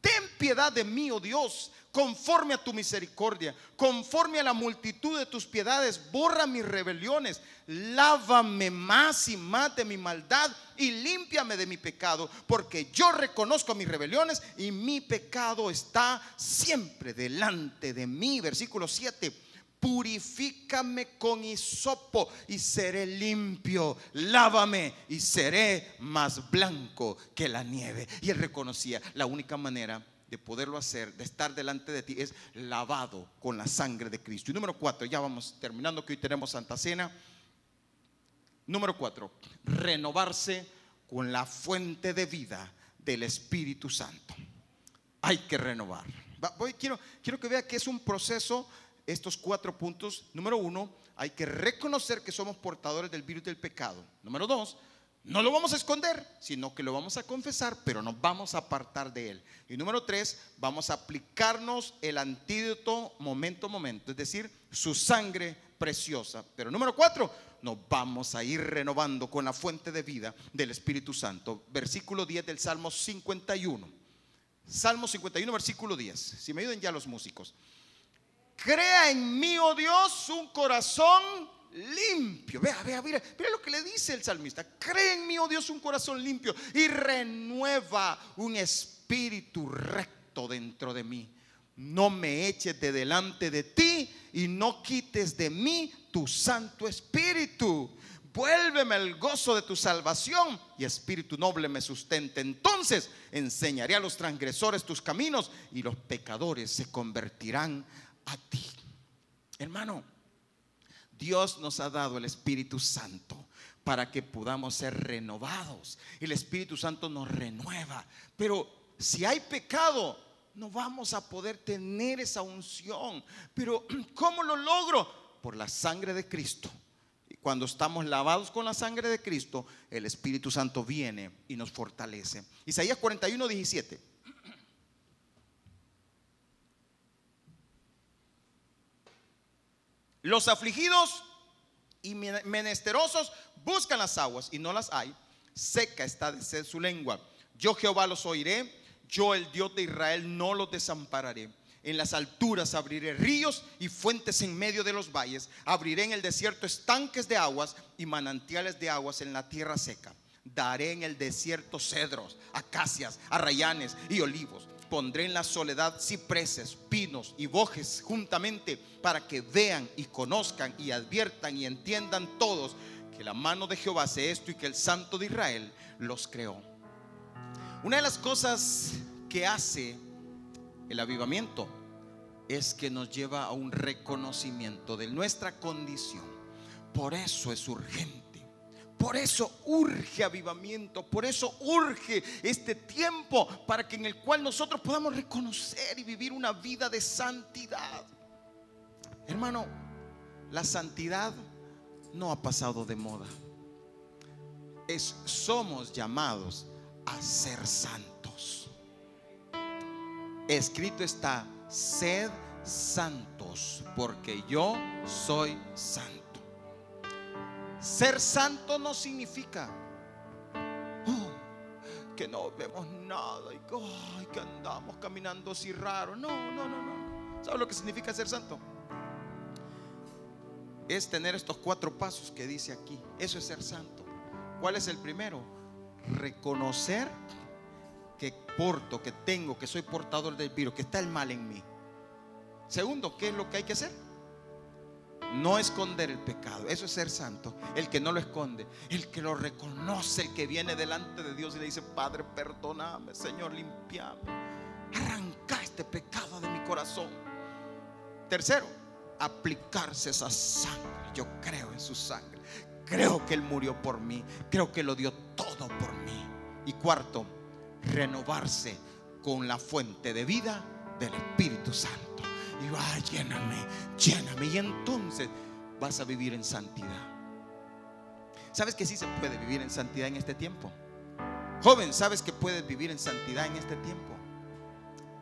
ten piedad de mí, oh Dios, conforme a tu misericordia, conforme a la multitud de tus piedades, borra mis rebeliones, lávame más y más de mi maldad y límpiame de mi pecado, porque yo reconozco mis rebeliones y mi pecado está siempre delante de mí. Versículo 7 purifícame con hisopo y seré limpio, lávame y seré más blanco que la nieve. Y él reconocía la única manera de poderlo hacer, de estar delante de ti, es lavado con la sangre de Cristo. Y número cuatro, ya vamos terminando que hoy tenemos Santa Cena. Número cuatro, renovarse con la fuente de vida del Espíritu Santo. Hay que renovar. Voy, quiero, quiero que vea que es un proceso estos cuatro puntos. Número uno, hay que reconocer que somos portadores del virus del pecado. Número dos, no lo vamos a esconder, sino que lo vamos a confesar, pero nos vamos a apartar de él. Y número tres, vamos a aplicarnos el antídoto momento a momento, es decir, su sangre preciosa. Pero número cuatro, nos vamos a ir renovando con la fuente de vida del Espíritu Santo. Versículo 10 del Salmo 51. Salmo 51, versículo 10. Si me ayuden ya los músicos. Crea en mí, oh Dios, un corazón limpio. Vea, vea, mira, mira lo que le dice el salmista. Crea en mí, oh Dios, un corazón limpio y renueva un espíritu recto dentro de mí. No me eches de delante de ti y no quites de mí tu santo espíritu. Vuélveme el gozo de tu salvación y espíritu noble me sustente. Entonces enseñaré a los transgresores tus caminos y los pecadores se convertirán a ti. Hermano, Dios nos ha dado el Espíritu Santo para que podamos ser renovados. El Espíritu Santo nos renueva. Pero si hay pecado, no vamos a poder tener esa unción. Pero ¿cómo lo logro? Por la sangre de Cristo. Y cuando estamos lavados con la sangre de Cristo, el Espíritu Santo viene y nos fortalece. Isaías 41, 17. Los afligidos y menesterosos buscan las aguas y no las hay. Seca está de su lengua. Yo Jehová los oiré. Yo el Dios de Israel no los desampararé. En las alturas abriré ríos y fuentes en medio de los valles. Abriré en el desierto estanques de aguas y manantiales de aguas en la tierra seca. Daré en el desierto cedros, acacias, arrayanes y olivos pondré en la soledad cipreses, pinos y bojes juntamente para que vean y conozcan y adviertan y entiendan todos que la mano de Jehová hace esto y que el Santo de Israel los creó. Una de las cosas que hace el avivamiento es que nos lleva a un reconocimiento de nuestra condición. Por eso es urgente. Por eso urge avivamiento, por eso urge este tiempo para que en el cual nosotros podamos reconocer y vivir una vida de santidad. Hermano, la santidad no ha pasado de moda. Somos llamados a ser santos. Escrito está, sed santos, porque yo soy santo. Ser santo no significa oh, que no vemos nada y que andamos caminando así raro. No, no, no, no. ¿Sabes lo que significa ser santo? Es tener estos cuatro pasos que dice aquí. Eso es ser santo. ¿Cuál es el primero? Reconocer que porto, que tengo, que soy portador del virus, que está el mal en mí. Segundo, ¿qué es lo que hay que hacer? No esconder el pecado, eso es ser santo. El que no lo esconde, el que lo reconoce, el que viene delante de Dios y le dice, Padre, perdóname, Señor, limpiame. Arranca este pecado de mi corazón. Tercero, aplicarse esa sangre. Yo creo en su sangre. Creo que Él murió por mí. Creo que lo dio todo por mí. Y cuarto, renovarse con la fuente de vida del Espíritu Santo. Y va, lléname, lléname. Y entonces vas a vivir en santidad. ¿Sabes que sí se puede vivir en santidad en este tiempo? Joven, ¿sabes que puedes vivir en santidad en este tiempo?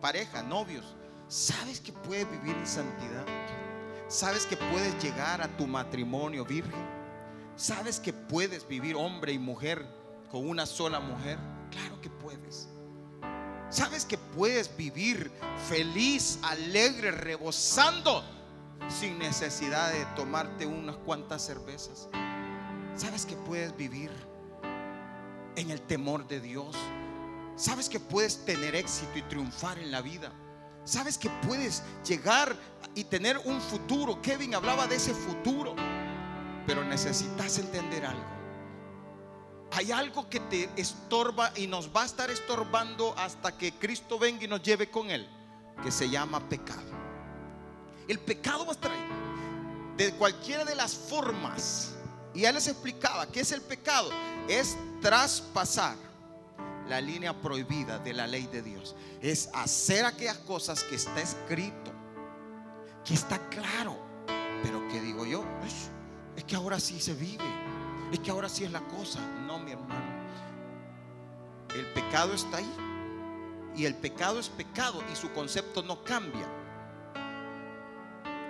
Pareja, novios, ¿sabes que puedes vivir en santidad? ¿Sabes que puedes llegar a tu matrimonio virgen? ¿Sabes que puedes vivir hombre y mujer con una sola mujer? Claro que puedes. ¿Sabes que puedes vivir feliz, alegre, rebosando sin necesidad de tomarte unas cuantas cervezas? ¿Sabes que puedes vivir en el temor de Dios? ¿Sabes que puedes tener éxito y triunfar en la vida? ¿Sabes que puedes llegar y tener un futuro? Kevin hablaba de ese futuro, pero necesitas entender algo hay algo que te estorba y nos va a estar estorbando hasta que Cristo venga y nos lleve con Él, que se llama pecado. El pecado va a estar ahí, de cualquiera de las formas. Y ya les explicaba, ¿qué es el pecado? Es traspasar la línea prohibida de la ley de Dios. Es hacer aquellas cosas que está escrito, que está claro. Pero que digo yo, es que ahora sí se vive es que ahora sí es la cosa. No, mi hermano. El pecado está ahí. Y el pecado es pecado y su concepto no cambia.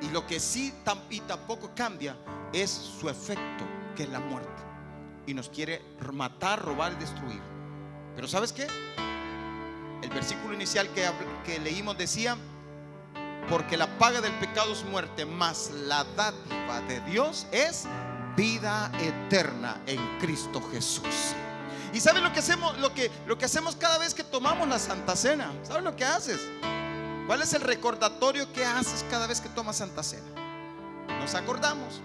Y lo que sí y tampoco cambia es su efecto, que es la muerte. Y nos quiere matar, robar y destruir. Pero ¿sabes qué? El versículo inicial que, que leímos decía, porque la paga del pecado es muerte, más la dádiva de Dios es vida eterna en Cristo Jesús. ¿Y sabes lo que hacemos? Lo que, lo que hacemos cada vez que tomamos la Santa Cena. ¿Sabes lo que haces? ¿Cuál es el recordatorio que haces cada vez que tomas Santa Cena? Nos acordamos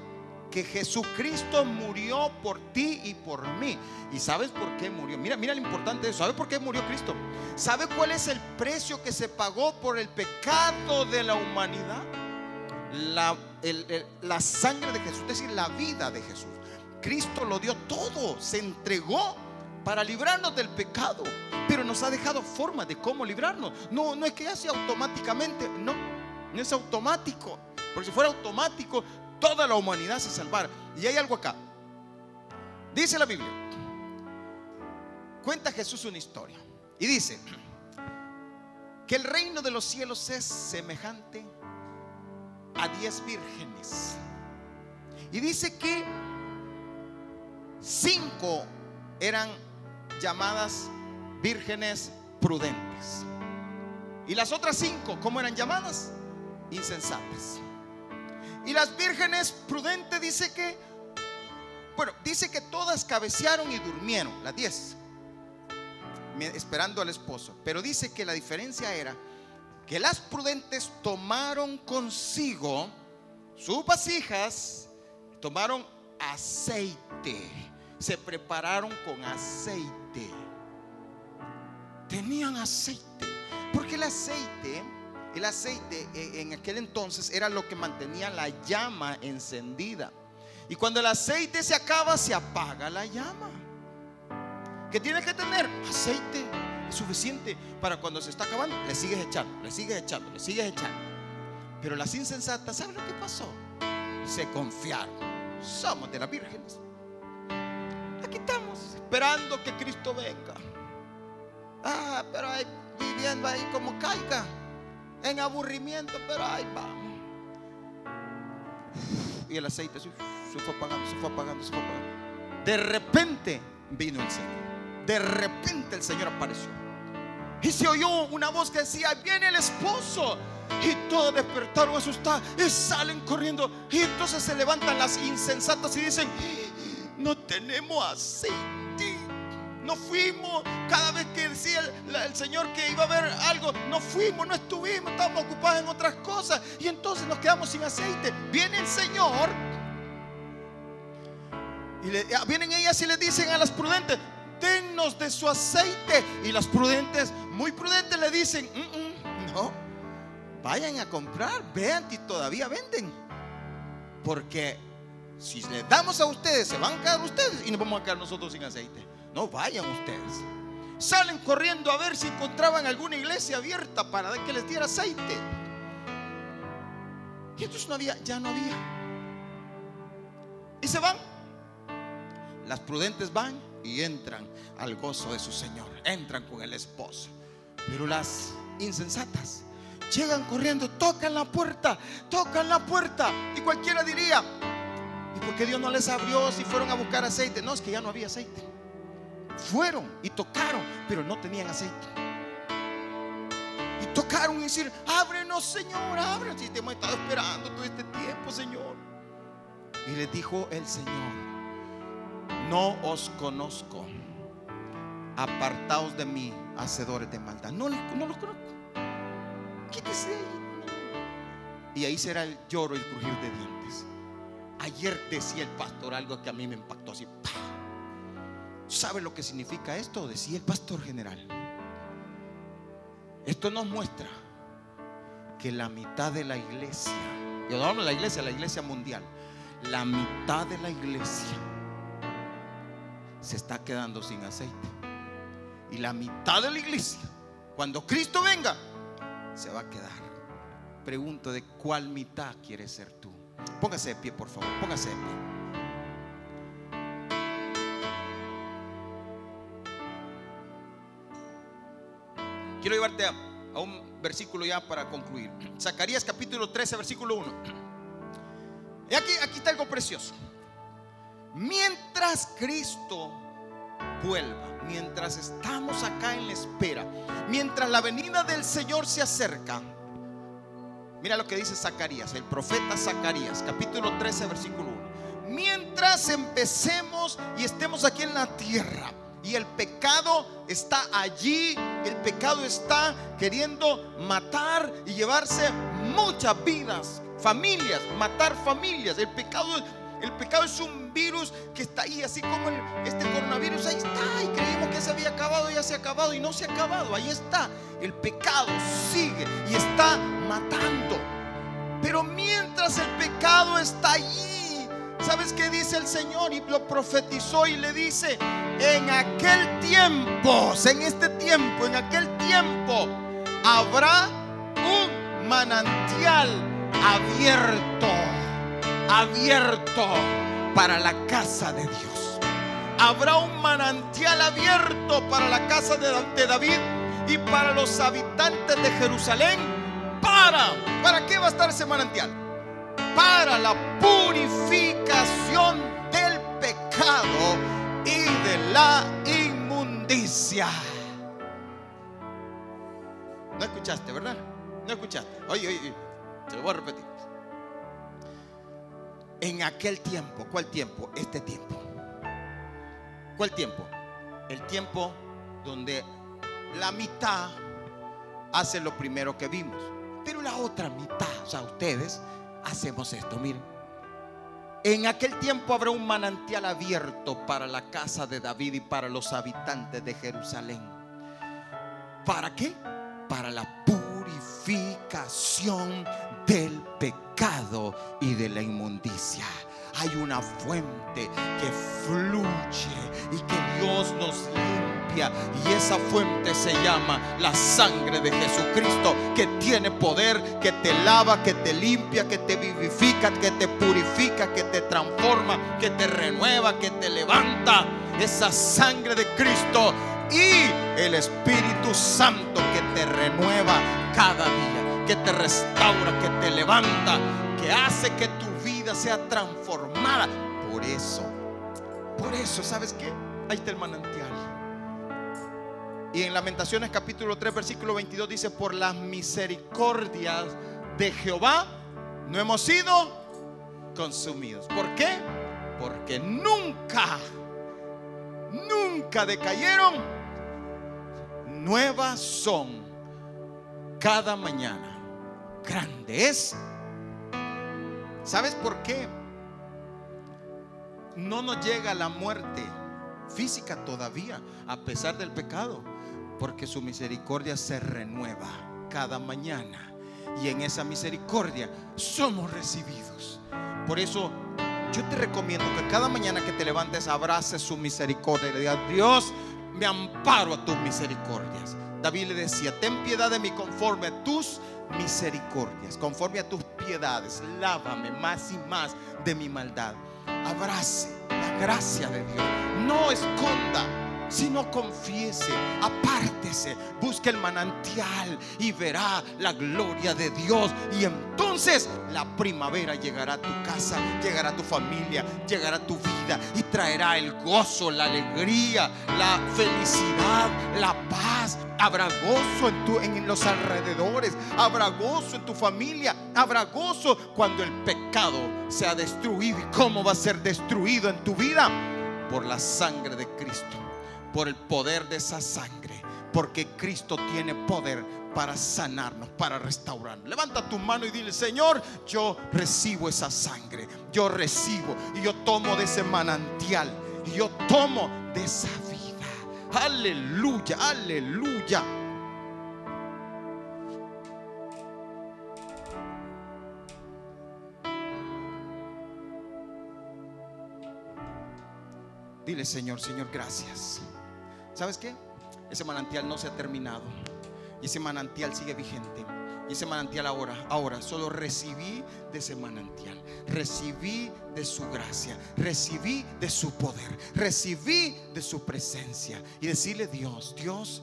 que Jesucristo murió por ti y por mí. ¿Y sabes por qué murió? Mira, mira lo importante de eso. ¿Sabes por qué murió Cristo? ¿Sabe cuál es el precio que se pagó por el pecado de la humanidad? La la sangre de Jesús, es decir, la vida de Jesús. Cristo lo dio todo, se entregó para librarnos del pecado, pero nos ha dejado forma de cómo librarnos. No, no es que hace automáticamente, no, no es automático, porque si fuera automático, toda la humanidad se salvara. Y hay algo acá. Dice la Biblia, cuenta Jesús una historia y dice que el reino de los cielos es semejante a diez vírgenes. Y dice que cinco eran llamadas vírgenes prudentes. Y las otras cinco, ¿cómo eran llamadas? Insensatas. Y las vírgenes prudentes dice que, bueno, dice que todas cabecearon y durmieron, las diez. esperando al esposo. Pero dice que la diferencia era que las prudentes tomaron consigo sus vasijas, tomaron aceite, se prepararon con aceite. Tenían aceite, porque el aceite, el aceite eh, en aquel entonces era lo que mantenía la llama encendida. Y cuando el aceite se acaba, se apaga la llama. ¿Qué tiene que tener? Aceite suficiente para cuando se está acabando. Le sigues echando, le sigues echando, le sigues echando. Pero las insensatas, ¿saben lo que pasó? Se confiaron. Somos de las vírgenes. Aquí estamos, esperando que Cristo venga. Ah, pero ahí viviendo ahí como caiga, en aburrimiento, pero ahí vamos. Y el aceite se fue apagando, se fue apagando, se fue apagando. De repente vino el Señor. De repente el Señor apareció. Y se oyó una voz que decía, viene el esposo. Y todos despertaron asustados y salen corriendo. Y entonces se levantan las insensatas y dicen, no tenemos aceite. No fuimos. Cada vez que decía el, Señor que iba a haber algo, no fuimos, no estuvimos, estábamos ocupados en otras cosas. Y entonces nos quedamos sin aceite. Viene el Señor. Y ah, vienen ellas y le dicen a las prudentes, de su aceite. Y las prudentes, muy prudentes, le dicen, mm, mm, no, vayan a comprar, vean si todavía venden. Porque si les damos a ustedes, se van a quedar ustedes y nos vamos a quedar nosotros sin aceite. No vayan ustedes. Salen corriendo a ver si encontraban alguna iglesia abierta para que les diera aceite. Y entonces no había, ya no había. Y se van. Las prudentes van y entran al gozo de su Señor. Entran con el esposo. Pero las insensatas llegan corriendo, tocan la puerta, tocan la puerta. Y cualquiera diría, ¿y por qué Dios no les abrió si fueron a buscar aceite? No, es que ya no había aceite. Fueron y tocaron, pero no tenían aceite. Y tocaron y decir, ábrenos Señor, ábrenos. Y te hemos estado esperando todo este tiempo, Señor. Y les dijo el Señor, no os conozco. Apartaos de mí, hacedores de maldad. No, los conozco. Quítese ahí. Y ahí será el lloro y el crujir de dientes. Ayer decía el pastor algo que a mí me impactó así. ¿Sabe lo que significa esto? Decía el pastor general. Esto nos muestra que la mitad de la iglesia, yo no hablo de la iglesia, la iglesia mundial, la mitad de la iglesia se está quedando sin aceite. Y la mitad de la iglesia, cuando Cristo venga, se va a quedar. Pregunto de cuál mitad quieres ser tú. Póngase de pie, por favor, póngase de pie. Quiero llevarte a, un versículo ya para concluir. Zacarías capítulo 13, versículo 1. Y aquí, aquí está algo precioso. Mientras Cristo vuelva, mientras estamos acá en la espera, mientras la venida del Señor se acerca, mira lo que dice Zacarías, el profeta Zacarías, capítulo 13, versículo 1. Mientras empecemos y estemos aquí en la tierra, y el pecado está allí, el pecado está queriendo matar y llevarse muchas vidas, familias, matar familias. El pecado, el pecado es un virus que está ahí, así como este coronavirus, ahí está. Y creímos que se había acabado, ya se ha acabado y no se ha acabado, ahí está. El pecado sigue y está matando. Pero mientras el pecado está allí, ¿Sabes qué dice el Señor? Y lo profetizó y le dice, en aquel tiempo, en este tiempo, en aquel tiempo, habrá un manantial abierto, abierto para la casa de Dios. Habrá un manantial abierto para la casa de David y para los habitantes de Jerusalén. Para, ¿para qué va a estar ese manantial? para la purificación del pecado y de la inmundicia. No escuchaste, ¿verdad? No escuchaste. Oye, oye, te lo voy a repetir. En aquel tiempo, ¿cuál tiempo? Este tiempo. ¿Cuál tiempo? El tiempo donde la mitad hace lo primero que vimos. Pero la otra mitad, o sea, ustedes, hacemos esto, miren. En aquel tiempo habrá un manantial abierto para la casa de David y para los habitantes de Jerusalén. ¿Para qué? Para la purificación del pecado y de la inmundicia hay una fuente que fluye y que Dios nos limpia. Y esa fuente se llama la sangre de Jesucristo, que tiene poder, que te lava, que te limpia, que te vivifica, que te purifica, que te transforma, que te renueva, que te levanta. Esa sangre de Cristo y el Espíritu Santo que te renueva cada día, que te restaura, que te levanta, que hace que tu vida sea transformada. Por eso, por eso, ¿sabes qué? Ahí está el manantial. Y en Lamentaciones capítulo 3 versículo 22 dice, por las misericordias de Jehová no hemos sido consumidos. ¿Por qué? Porque nunca, nunca decayeron. Nuevas son cada mañana. Grande es ¿Sabes por qué? No nos llega la muerte física todavía, a pesar del pecado, porque su misericordia se renueva cada mañana. Y en esa misericordia somos recibidos. Por eso yo te recomiendo que cada mañana que te levantes abraces su misericordia y le digas, Dios, me amparo a tus misericordias. David le decía, ten piedad de mí conforme a tus misericordias, conforme a tus piedades. Lávame más y más de mi maldad. Abrace la gracia de Dios. No esconda si no confiese, apártese, busque el manantial y verá la gloria de Dios. Y entonces la primavera llegará a tu casa, llegará a tu familia, llegará a tu vida y traerá el gozo, la alegría, la felicidad, la paz. Habrá gozo en, tu, en los alrededores, habrá gozo en tu familia, habrá gozo cuando el pecado sea destruido. ¿Y cómo va a ser destruido en tu vida? Por la sangre de Cristo por el poder de esa sangre. Porque Cristo tiene poder para sanarnos, para restaurarnos. Levanta tu mano y dile, Señor, yo recibo esa sangre. Yo recibo y yo tomo de ese manantial. Y yo tomo de esa vida. Aleluya, aleluya. Dile, Señor, Señor, gracias. ¿Sabes qué? Ese manantial no se ha terminado. Y ese manantial sigue vigente. Y ese manantial ahora, ahora, solo recibí de ese manantial. Recibí de su gracia. Recibí de su poder. Recibí de su presencia. Y decirle, Dios, Dios,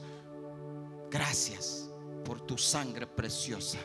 gracias por tu sangre preciosa.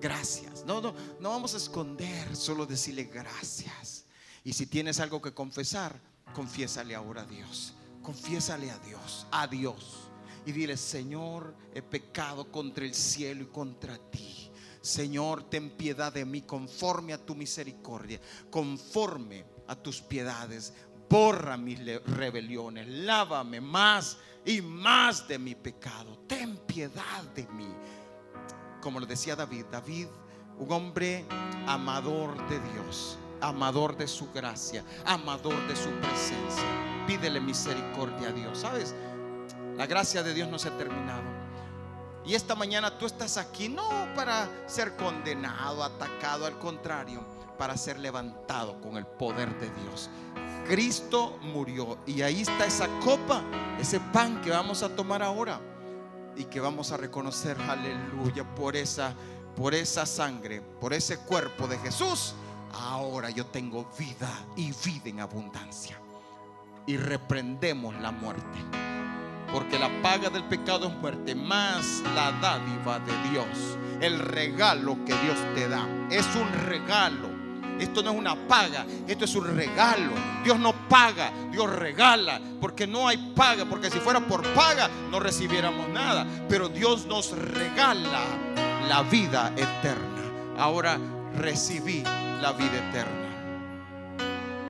Gracias. No, no, no vamos a esconder, solo decirle gracias. Y si tienes algo que confesar, confiésale ahora a Dios. Confiésale a Dios, a Dios. Y dile, Señor, he pecado contra el cielo y contra ti. Señor, ten piedad de mí conforme a tu misericordia, conforme a tus piedades. Borra mis rebeliones, lávame más y más de mi pecado. Ten piedad de mí. Como lo decía David, David, un hombre amador de Dios, amador de su gracia, amador de su presencia pídele misericordia a Dios. ¿Sabes? La gracia de Dios no se ha terminado. Y esta mañana tú estás aquí no para ser condenado, atacado, al contrario, para ser levantado con el poder de Dios. Cristo murió y ahí está esa copa, ese pan que vamos a tomar ahora y que vamos a reconocer, aleluya, por esa por esa sangre, por ese cuerpo de Jesús. Ahora yo tengo vida y vida en abundancia y reprendemos la muerte. Porque la paga del pecado es muerte, más la dádiva de Dios, el regalo que Dios te da. Es un regalo. Esto no es una paga, esto es un regalo. Dios no paga, Dios regala, porque no hay paga, porque si fuera por paga no recibiéramos nada. Pero Dios nos regala la vida eterna. Ahora recibí la vida eterna.